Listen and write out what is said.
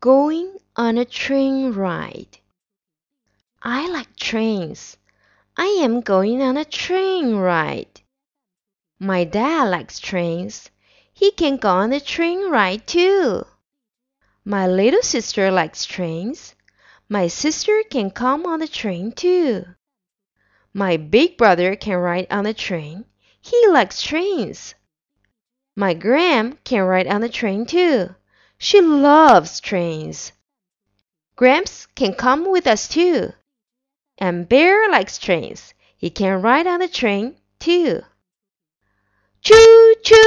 Going on a train ride. I like trains. I am going on a train ride. My dad likes trains. He can go on a train ride too. My little sister likes trains. My sister can come on the train too. My big brother can ride on a train. He likes trains. My Gram can ride on a train too. She loves trains. Gramps can come with us too. And Bear likes trains. He can ride on the train too. Choo choo!